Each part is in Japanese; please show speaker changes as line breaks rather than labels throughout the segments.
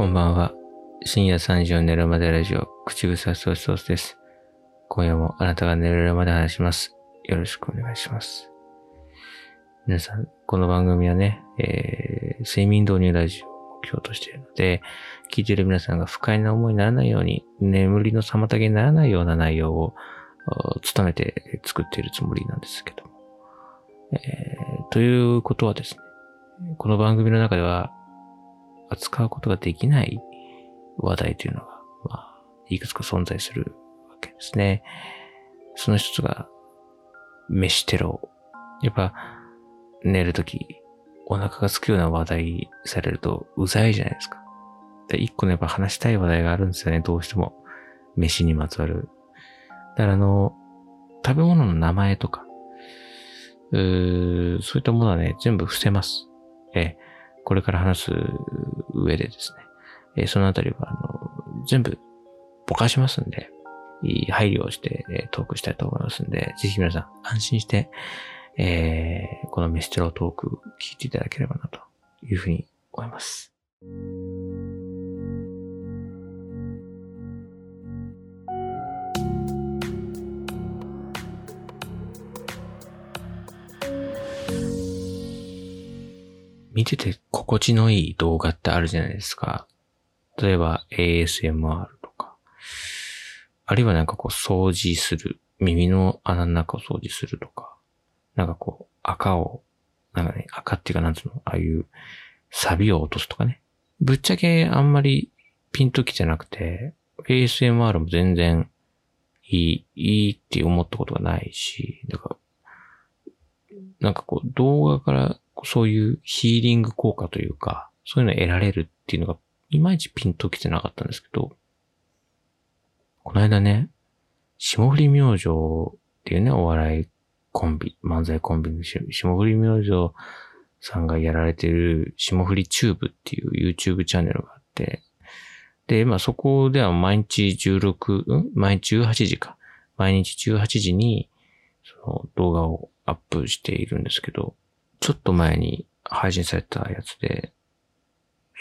こんばんは。深夜3時を寝るまでラジオ、口草ソースソースです。今夜もあなたが寝れるまで話します。よろしくお願いします。皆さん、この番組はね、えー、睡眠導入ラジオを目標としているので、聞いている皆さんが不快な思いにならないように、眠りの妨げにならないような内容を、お努めて作っているつもりなんですけども。えー、ということはですね、この番組の中では、扱うことができない話題というのが、まあ、いくつか存在するわけですね。その一つが、飯テロ。やっぱ、寝るとき、お腹が空くような話題されると、うざいじゃないですか。で、一個ね、やっぱ話したい話題があるんですよね、どうしても。飯にまつわる。だからあの、食べ物の名前とか、うーそういったものはね、全部伏せます。ええこれから話す上でですね、えーそのあたりは、あの、全部ぼかしますんで、いい配慮をして、えートークしたいと思いますんで、ぜひ皆さん安心して、えーこのメステロトーク聞いていただければなというふうに思います。見てて心地のいい動画ってあるじゃないですか。例えば ASMR とか。あるいはなんかこう掃除する。耳の穴の中を掃除するとか。なんかこう赤を、なんかね、赤っていうかなんつうの、ああいうサビを落とすとかね。ぶっちゃけあんまりピンときてなくて、ASMR も全然いい、いいって思ったことがないし、だから、なんかこう動画からそういうヒーリング効果というか、そういうのを得られるっていうのが、いまいちピンときてなかったんですけど、この間ね、霜降り明星っていうね、お笑いコンビ、漫才コンビの霜降り明星さんがやられてる霜降りチューブっていう YouTube チャンネルがあって、で、まあそこでは毎日16、ん？毎日18時か。毎日18時に、その動画をアップしているんですけど、ちょっと前に配信されたやつで、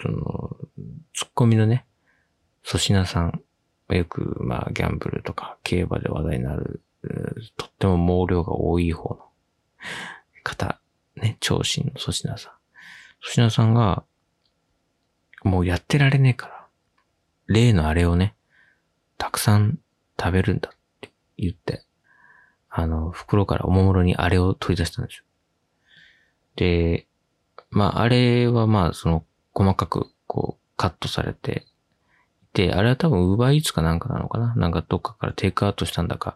その、ツッコミのね、粗品さん、よく、まあ、ギャンブルとか競馬で話題になる、とっても毛量が多い方の方、ね、長身の粗品さん。粗品さんが、もうやってられねえから、例のあれをね、たくさん食べるんだって言って、あの、袋からおもむろにあれを取り出したんですよ。で、まあ、あれはまあ、その、細かく、こう、カットされていて、あれは多分、ウーバーイーツかなんかなのかな？なんかどっかからテイクアウトしたんだか、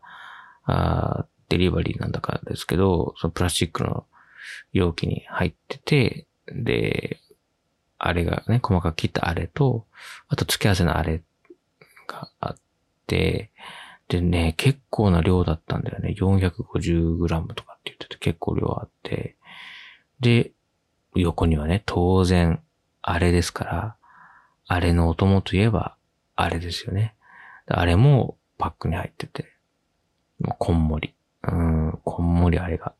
あデリバリーなんだかですけど、そのプラスチックの容器に入ってて、で、あれがね、細かく切ったあれと、あと付け合わせのあれがあって、でね、結構な量だったんだよね。450g とかって言ってて結構量あって。で、横にはね、当然、あれですから、あれのお供といえば、あれですよね。あれもパックに入ってて、こんもり。うん、こんもりあれが。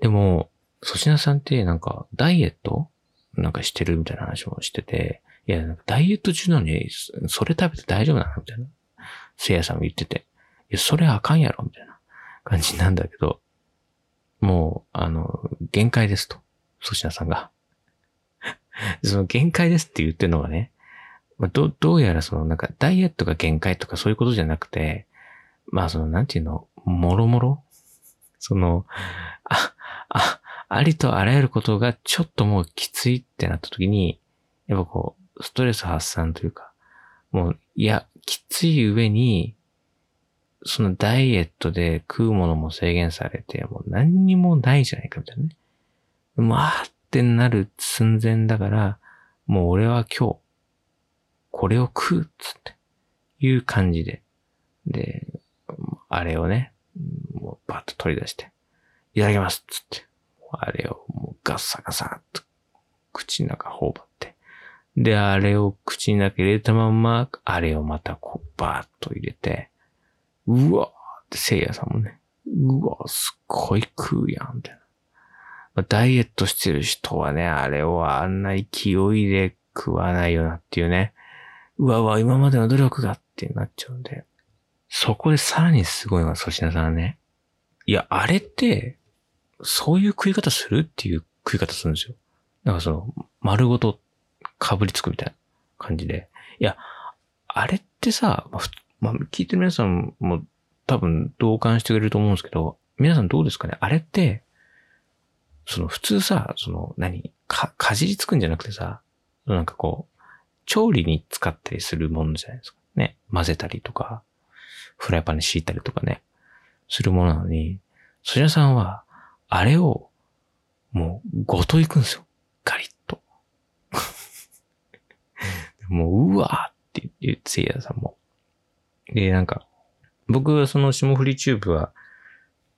でも、粗品さんってなんか、ダイエット？なんかしてるみたいな話もしてて、いや、ダイエット中なのに、それ食べて大丈夫なの？みたいな。せいやさんも言ってて、いや、それあかんやろ？みたいな感じなんだけど、もう、あの、限界ですと。粗品さんが。その限界ですって言ってるのがね、まあ、ど、どうやらそのなんかダイエットが限界とかそういうことじゃなくて、まあそのなんていうの、もろもろ？その、あ、あ、ありとあらゆることがちょっともうきついってなった時に、やっぱこう、ストレス発散というか、もう、いや、きつい上に、そのダイエットで食うものも制限されて、もう何にもないじゃないかみたいなね。まあってなる寸前だから、もう俺は今日、これを食うっつって、いう感じで。で、あれをね、もうバッと取り出して、いただきますっつって、あれをもうガッサガサっと口の中頬張って、で、あれを口の中入れたまま、あれをまたこうバーッと入れて、うわーってせいやさんもね、うわーすっごい食うやん、みたいな。まダイエットしてる人はね、あれをあんな勢いで食わないよなっていうね。うわうわ、今までの努力がってなっちゃうんで、そこでさらにすごいのは粗品さんね、いや、あれって、そういう食い方するっていう食い方するんですよ。なんかその、丸ごとかぶりつくみたいな感じで。いや、あれってさ、まあ、まあ、聞いてる皆さんも多分同感してくれると思うんですけど、皆さんどうですかね？あれって、その普通さ、その何？か、かじりつくんじゃなくてさ、なんかこう、調理に使ったりするものじゃないですか。ね。混ぜたりとか、フライパンに敷いたりとかね、するものなのに、そちらさんは、あれを、もう、ごといくんですよ。ガリッと。もう、うわーって言って、せいやさんも。で、なんか、僕はその霜降りチューブは、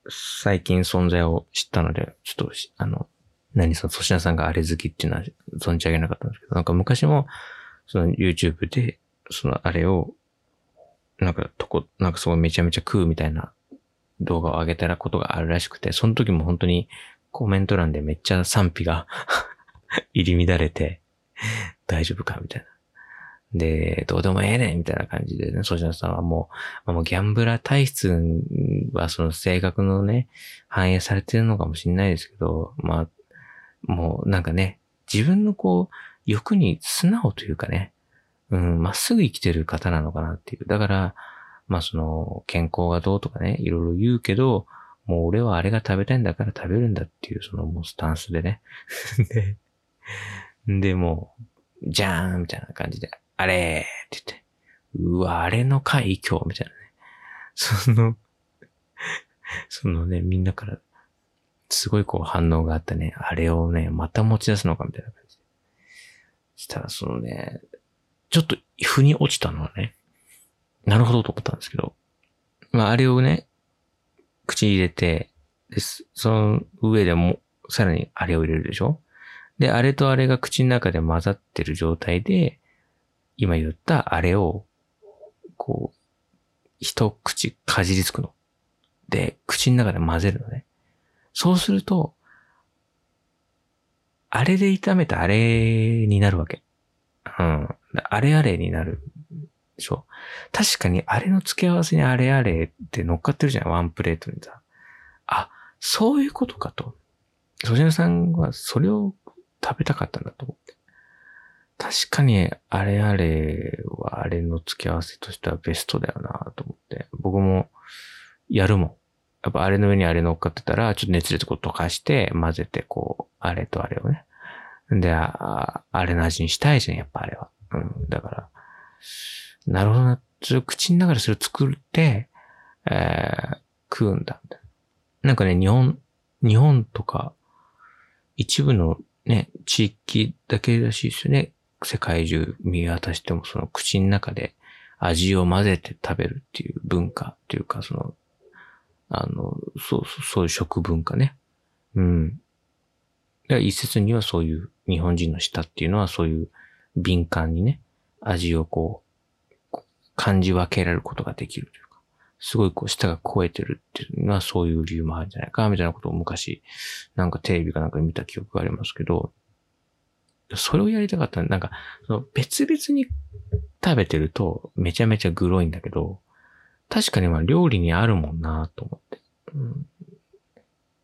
最近存在を知ったので、ちょっと、あの、何その粗品さんがあれ好きっていうのは存じ上げなかったんですけど、なんか昔も、その YouTube で、そのあれを、なんかとこ、なんかすごいめちゃめちゃ食うみたいな動画を上げたらことがあるらしくて、その時も本当にコメント欄でめっちゃ賛否が 入り乱れて、大丈夫かみたいな。で、どうでもええねんみたいな感じでね、ソジナさんはもう、もうギャンブラー体質はその性格のね、反映されてるのかもしれないですけど、まあ、もうなんかね、自分のこう、欲に素直というかね、うん、まっすぐ生きてる方なのかなっていう。だから、まあその、健康がどうとかね、いろいろ言うけど、もう俺はあれが食べたいんだから食べるんだっていう、そのもうスタンスでね。で、で、も、じゃーんみたいな感じで、あれって言って、うわ、あれの回今日みたいなね。そのそのね、みんなから、すごいこう反応があったね、あれをね、また持ち出すのかみたいな感じで。したらそのね、ちょっと腑に落ちたのはね、なるほどと思ったんですけど、まああれをね、口に入れて、です。その上でも、さらにあれを入れるでしょ？で、あれとあれが口の中で混ざってる状態で、今言ったあれを、こう、一口かじりつくの。で、口の中で混ぜるのね。そうすると、あれで炒めたあれになるわけ。うん。あれあれになるでしょ確かにあれの付け合わせにあれあれって乗っかってるじゃん、ワンプレートにさ。あ、そういうことかと。ソジナさんはそれを食べたかったんだと思って。確かに、あれあれはあれの付け合わせとしてはベストだよなと思って。僕もやるもん。やっぱあれの上にあれ乗っかってたら、ちょっと熱でこう溶かして混ぜて、こう、あれとあれをね。で、ああれの味にしたいじゃん、やっぱあれは。うん。だから、なるほどな。それ口の中でそれを作って、えー、食うんだ。なんかね、日本、日本とか、一部のね、地域だけらしいですよね。世界中見渡してもその口の中で味を混ぜて食べるっていう文化っていうか、その、あの、そう、そういう食文化ね。うん。一説にはそういう日本人の舌っていうのはそういう敏感にね、味をこう、感じ分けられることができるというか、すごいこう舌が超えてるっていうのはそういう理由もあるんじゃないか、みたいなことを昔、なんかテレビかなんかで見た記憶がありますけど、それをやりたかったなんか、その別々に食べてるとめちゃめちゃグロいんだけど、確かにまあ料理にあるもんなと思って。うん、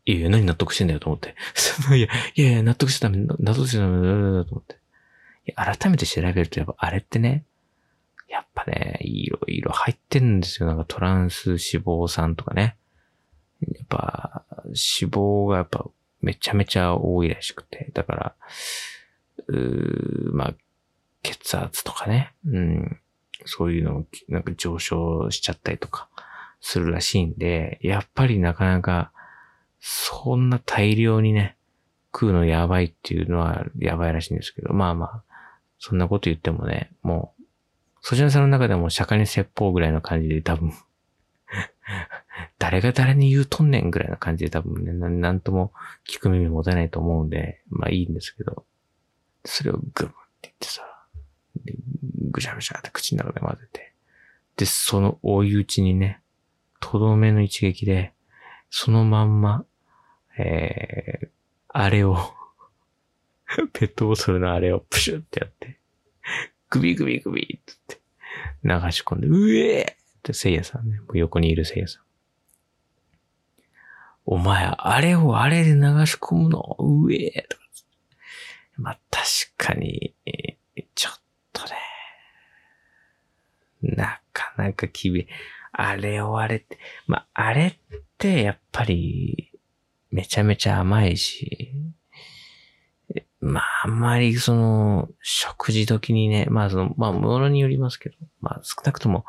いやいや、何納得してんだよと思って。いや、いやいや、納得してため、納得してためだと思って。改めて調べるとやっぱあれってね、やっぱね、いろいろ入ってるんですよ。なんかトランス脂肪酸とかね。やっぱ脂肪がやっぱめちゃめちゃ多いらしくて。だから、うまあ、血圧とかね。うん。そういうのをなんか上昇しちゃったりとかするらしいんで、やっぱりなかなか、そんな大量にね、食うのやばいっていうのはやばいらしいんですけど、まあまあ、そんなこと言ってもね、もう、そちらさんの中でも釈迦に説法ぐらいの感じで多分 誰が誰に言うとんねんぐらいな感じで多分ね、なんとも聞く耳持たないと思うんで、まあいいんですけど、それをグムって言ってさ、でぐしゃぐしゃって口の中で混ぜて、で、その追い打ちにね、とどめの一撃で、そのまんま、えー、あれを ペットボトルのあれをプシュってやって、グビグビグビって流し込んで、うえーってせいやさんね、もう横にいるせいやさん。お前、あれをあれで流し込むの、うえーとか。まあ、確かに、ちょっとね、なかなか厳しい。あれをあれって、まあ、あれってやっぱり、めちゃめちゃ甘いし、まあ、あんまりその、食事時にね、まあその、まあ、ものによりますけど、まあ少なくとも、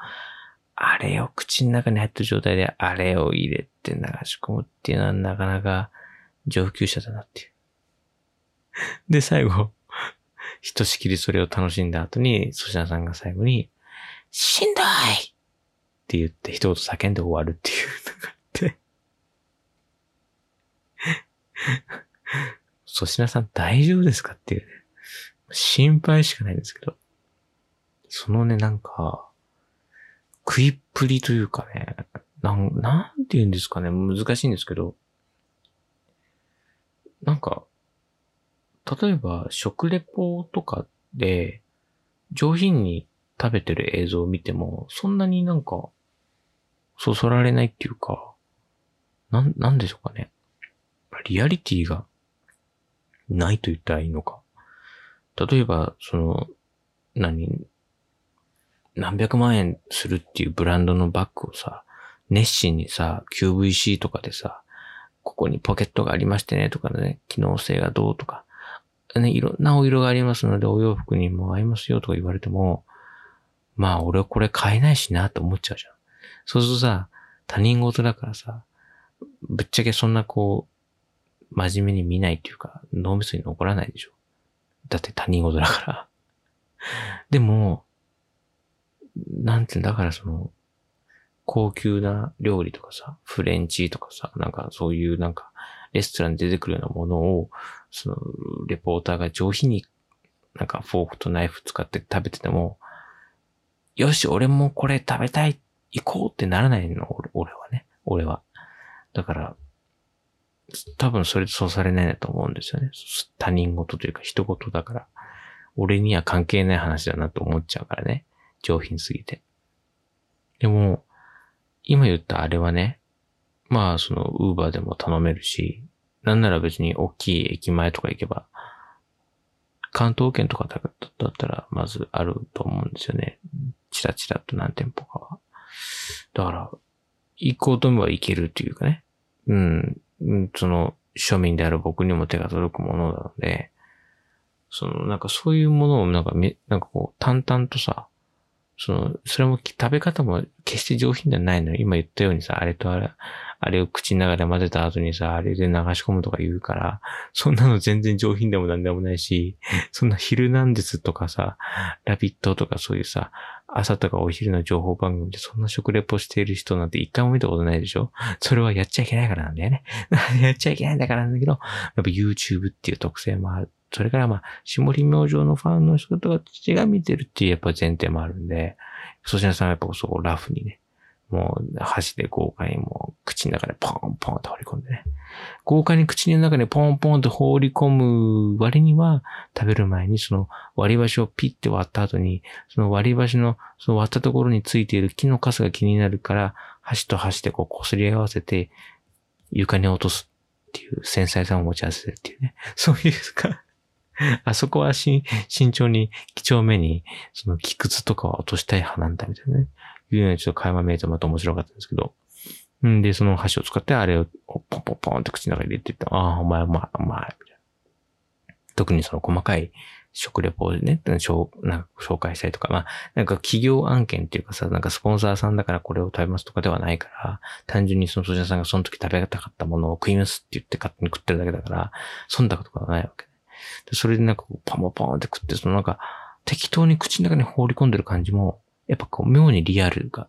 あれを口の中に入ってる状態で、あれを入れて流し込むっていうのはなかなか上級者だなっていう。で、最後、ひとしきりそれを楽しんだ後に、粗品さんが最後に、しんどいって言って一言叫んで終わるっていうのがあって。粗品さん大丈夫ですかっていうね。心配しかないんですけど。そのね、なんか、食いっぷりというかね、なん、なんて言うんですかね、難しいんですけど、なんか、例えば食レポとかで上品に食べてる映像を見ても、そんなになんか、そそられないっていうか、なん、なんでしょうかね。リアリティがないと言ったらいいのか。例えば、その、何、何百万円するっていうブランドのバッグをさ、熱心にさ、QVC とかでさ、ここにポケットがありましてねとかね、機能性がどうとか、ね、いろんなお色がありますので、お洋服にも合いますよとか言われても、まあ俺はこれ買えないしなって思っちゃうじゃん。そうするとさ、他人事だからさ、ぶっちゃけそんなこう、真面目に見ないっていうか、脳みそに残らないでしょ。だって他人事だから。でも、なんていうん、だからその、高級な料理とかさ、フレンチとかさ、なんかそういうなんか、レストランに出てくるようなものを、その、レポーターが上品に、なんかフォークとナイフ使って食べてても、よし、俺もこれ食べたい、行こうってならないの、俺はね。俺は。だから、多分それでそうされないんだと思うんですよね。他人事というか人事だから。俺には関係ない話だなと思っちゃうからね。上品すぎて。でも、今言ったあれはね、まあそのウーバーでも頼めるし、なんなら別に大きい駅前とか行けば、関東圏とかだったらまずあると思うんですよね。チラチラと何店舗かは。だから、行こうと思えば行けるっていうかね。うん。その、庶民である僕にも手が届くものなので、その、なんかそういうものをなんか、なんかこう、淡々とさ、その、それも食べ方も決して上品ではないのよ。今言ったようにさ、あれとあれ、あれを口の中で混ぜた後にさ、あれで流し込むとか言うから、そんなの全然上品でもなんでもないし、そんな昼なんですとかさ、ラビットとかそういうさ、朝とかお昼の情報番組でそんな食レポしている人なんて一回も見たことないでしょ？それはやっちゃいけないからなんだよね。やっちゃいけないんだからなんだけど、やっぱ YouTube っていう特性もある。それからまあ、下り明星のファンの人とか父が見てるっていうやっぱ前提もあるんで、粗品さんはやっぱそこラフにね、もう箸で豪快にもう口の中でポンポンと放り込んでね。豪快に口の中でポンポンと放り込む割には、食べる前にその割り箸をピッて割った後に、その割り箸のその割ったところについている木のカスが気になるから、箸と箸でこう擦り合わせて床に落とすっていう繊細さを持ち合わせるっていうね。そういうか、あそこはし慎重に、几帳目に、その、木靴とかは落としたい派なんだ、みたいなね。いうようなちょっと会話見えてまた面白かったんですけど。んで、その箸を使ってあれをポンポンポンって口の中に入れていった。ああ、お前、お前、お前、みたいな。特にその細かい食レポでね、なんか紹介したりとか、まあ、なんか企業案件っていうかさ、なんかスポンサーさんだからこれを食べますとかではないから、単純にそのソジャさんがその時食べたかったものを食いますって言って勝手に食ってるだけだから、忖度とかはないわけ。で、それでなんかパンパンパンって食って、そのなんか、適当に口の中に放り込んでる感じも、やっぱこう、妙にリアルが、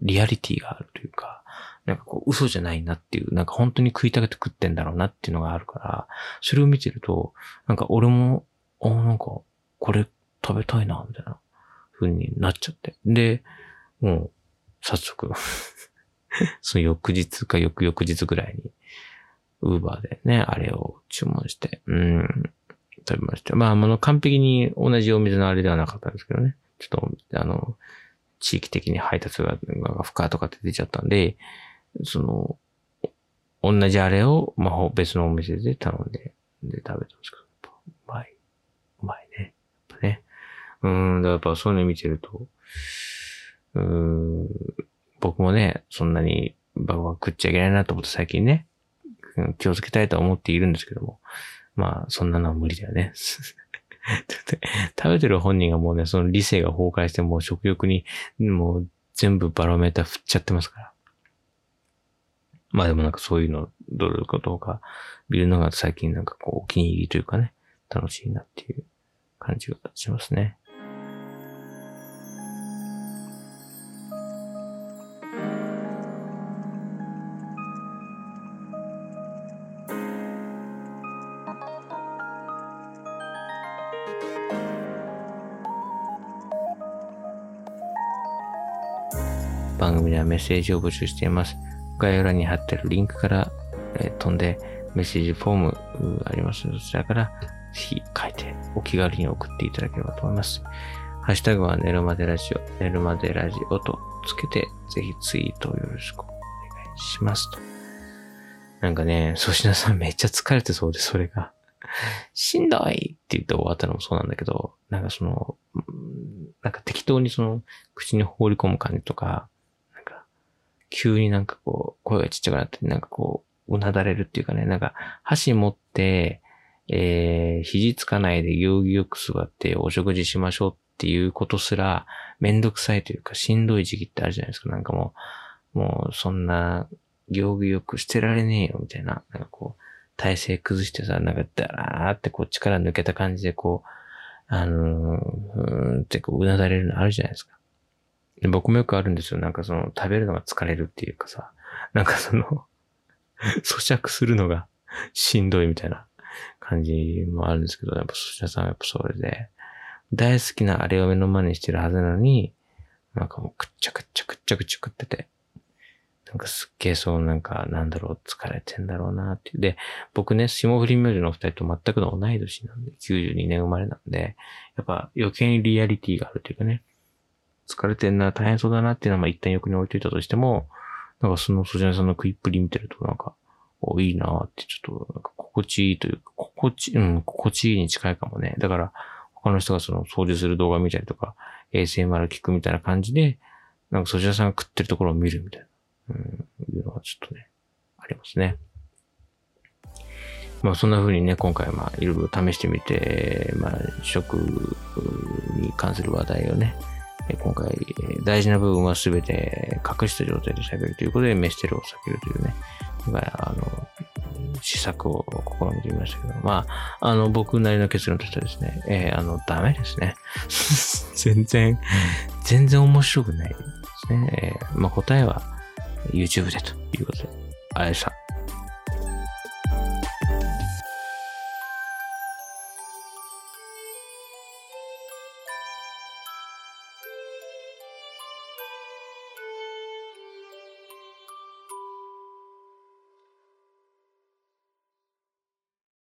リアリティがあるというか、なんかこう、嘘じゃないなっていう、なんか本当に食いたくて食ってんだろうなっていうのがあるから、それを見てると、なんか俺も、あ、なんか、これ食べたいな、みたいな風になっちゃって。で、もう、早速 その翌日か翌々日ぐらいに、ウーバーでね、あれを注文して、うん、食べました。まあ、あの、完璧に同じお店のあれではなかったんですけどね。ちょっと、あの、地域的に配達が、が不可とかって出ちゃったんで、その、同じあれを、まあ、別のお店で頼んで、で、食べたんですけど、うまい。うまいね。やっぱね。うん、だからやっぱそういうの見てると、うん、僕もね、そんなにバカバカ食っちゃいけないなと思って最近ね、気をつけたいとは思っているんですけども、まあ、そんなのは無理だよね。食べてる本人がもうね、その理性が崩壊してもう食欲にもう全部バロメーター振っちゃってますから。まあでもなんかそういうの、どれかどうか見るのが最近なんかこうお気に入りというかね、楽しいなっていう感じがしますね。メッセージを募集しています。概要欄に貼ってるリンクから、え、飛んでメッセージフォームありますので、そちらからぜひ書いてお気軽に送っていただければと思います。ハッシュタグは寝るまでラジオ、寝るまでラジオとつけて、ぜひツイートをよろしくお願いしますと。なんかね、粗品さんめっちゃ疲れてそうで、それが。しんどいって言って終わったのもそうなんだけど、なんかその、なんか適当にその、口に放り込む感じとか、急になんかこう、声がちっちゃくなって、なんかこう、うなだれるっていうかね、なんか、箸持って、えー、肘つかないで行儀よく座ってお食事しましょうっていうことすら、めんどくさいというか、しんどい時期ってあるじゃないですか。なんかもう、もう、そんな、行儀よくしてられねえよ、みたいな。なんかこう、体勢崩してさ、なんか、ダーってこう、力抜けた感じでこう、あのー、うーんってこう、うなだれるのあるじゃないですか。僕もよくあるんですよ。なんかその、食べるのが疲れるっていうかさ、なんかその咀嚼するのがしんどいみたいな感じもあるんですけど、やっぱ咀嚼さんはやっぱそれで、大好きなあれを目の前にしてるはずなのに、なんかもうくっちゃくっちゃくっちゃくっちゃ食ってて、なんかすっげえそう、なんか、なんだろう、疲れてんだろうなっていう。で、僕ね、霜降り明星のお二人と全くの同い年なんで、92年生まれなんで、やっぱ余計にリアリティがあるというかね、疲れてんな、大変そうだなっていうのはまあ一旦横に置いといたとしても、なんかそのソジャネさんの食いっぷり見てるとなんか、お、いいなってちょっと、なんか心地いいというか、心地、うん、心地いいに近いかもね。だから、他の人がその掃除する動画見たりとか、ASMR 聞くみたいな感じで、なんかソジャネさんが食ってるところを見るみたいな、うん、いうのはちょっとね、ありますね。まあそんな風にね、今回まあいろいろ試してみて、まあ食に関する話題をね、今回、大事な部分は全て隠した状態で喋るということで、メステルを避けるというね、今回、あの、試作を試みてみましたけど、まあ、あの、僕なりの結論としてはですね、えー、あの、ダメですね。全然、全然面白くないですね。えー、まあ、答えは YouTube でということで、あれさん。